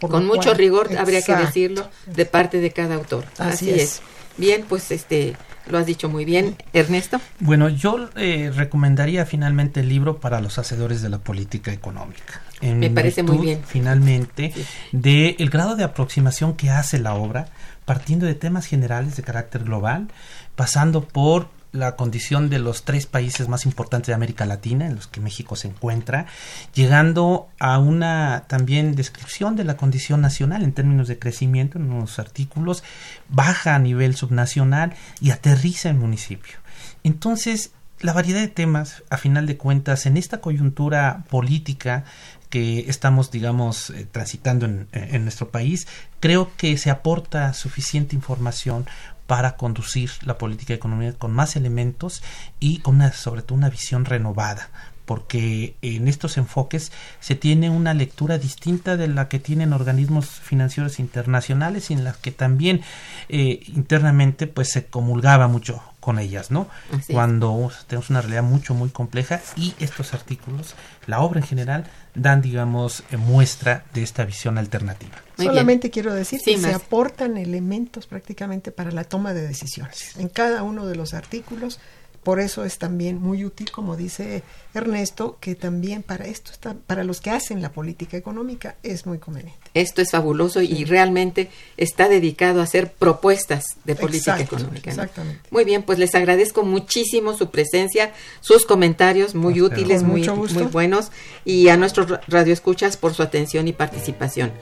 Con mucho cual- rigor, habría que decirlo, de parte de cada autor. Así Así, es. es. Bien, pues este lo has dicho muy bien, Ernesto. Bueno, yo eh, recomendaría finalmente el libro para los hacedores de la política económica. En Me parece muy bien. Finalmente, Sí. de el grado de aproximación que hace la obra, partiendo de temas generales de carácter global, pasando por la condición de los tres países más importantes de América Latina, en los que México se encuentra, llegando a una también descripción de la condición nacional en términos de crecimiento en unos artículos, baja a nivel subnacional y aterriza en municipio. Entonces, la variedad de temas, a final de cuentas, en esta coyuntura política que estamos, digamos, eh, transitando en, en nuestro país, creo que se aporta suficiente información para conducir la política económica con más elementos y con una, sobre todo una visión renovada porque en estos enfoques se tiene una lectura distinta de la que tienen organismos financieros internacionales y en las que también eh, internamente pues se comulgaba mucho con ellas, ¿no? Así. Cuando tenemos una realidad mucho muy compleja y estos artículos, la obra en general, dan digamos eh, muestra de esta visión alternativa. Muy Solamente quiero decir Sí, que se aportan elementos prácticamente para la toma de decisiones en cada uno de los artículos. Por eso es también muy útil, como dice Ernesto, que también para esto está, para los que hacen la política económica es muy conveniente. Esto es fabuloso y realmente está dedicado a hacer propuestas de política Exacto, económica. ¿no? exactamente. Muy bien, pues les agradezco muchísimo su presencia, sus comentarios muy útiles, muy, buenos y a nuestros ra- radioescuchas por su atención y participación.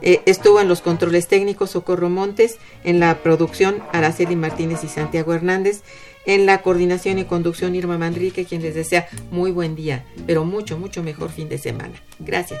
Eh, estuvo en los controles técnicos Socorro Montes, en la producción Araceli Martínez y Santiago Hernández, en la coordinación y conducción Irma Manrique, quien les desea muy buen día, pero mucho, mucho mejor fin de semana. Gracias.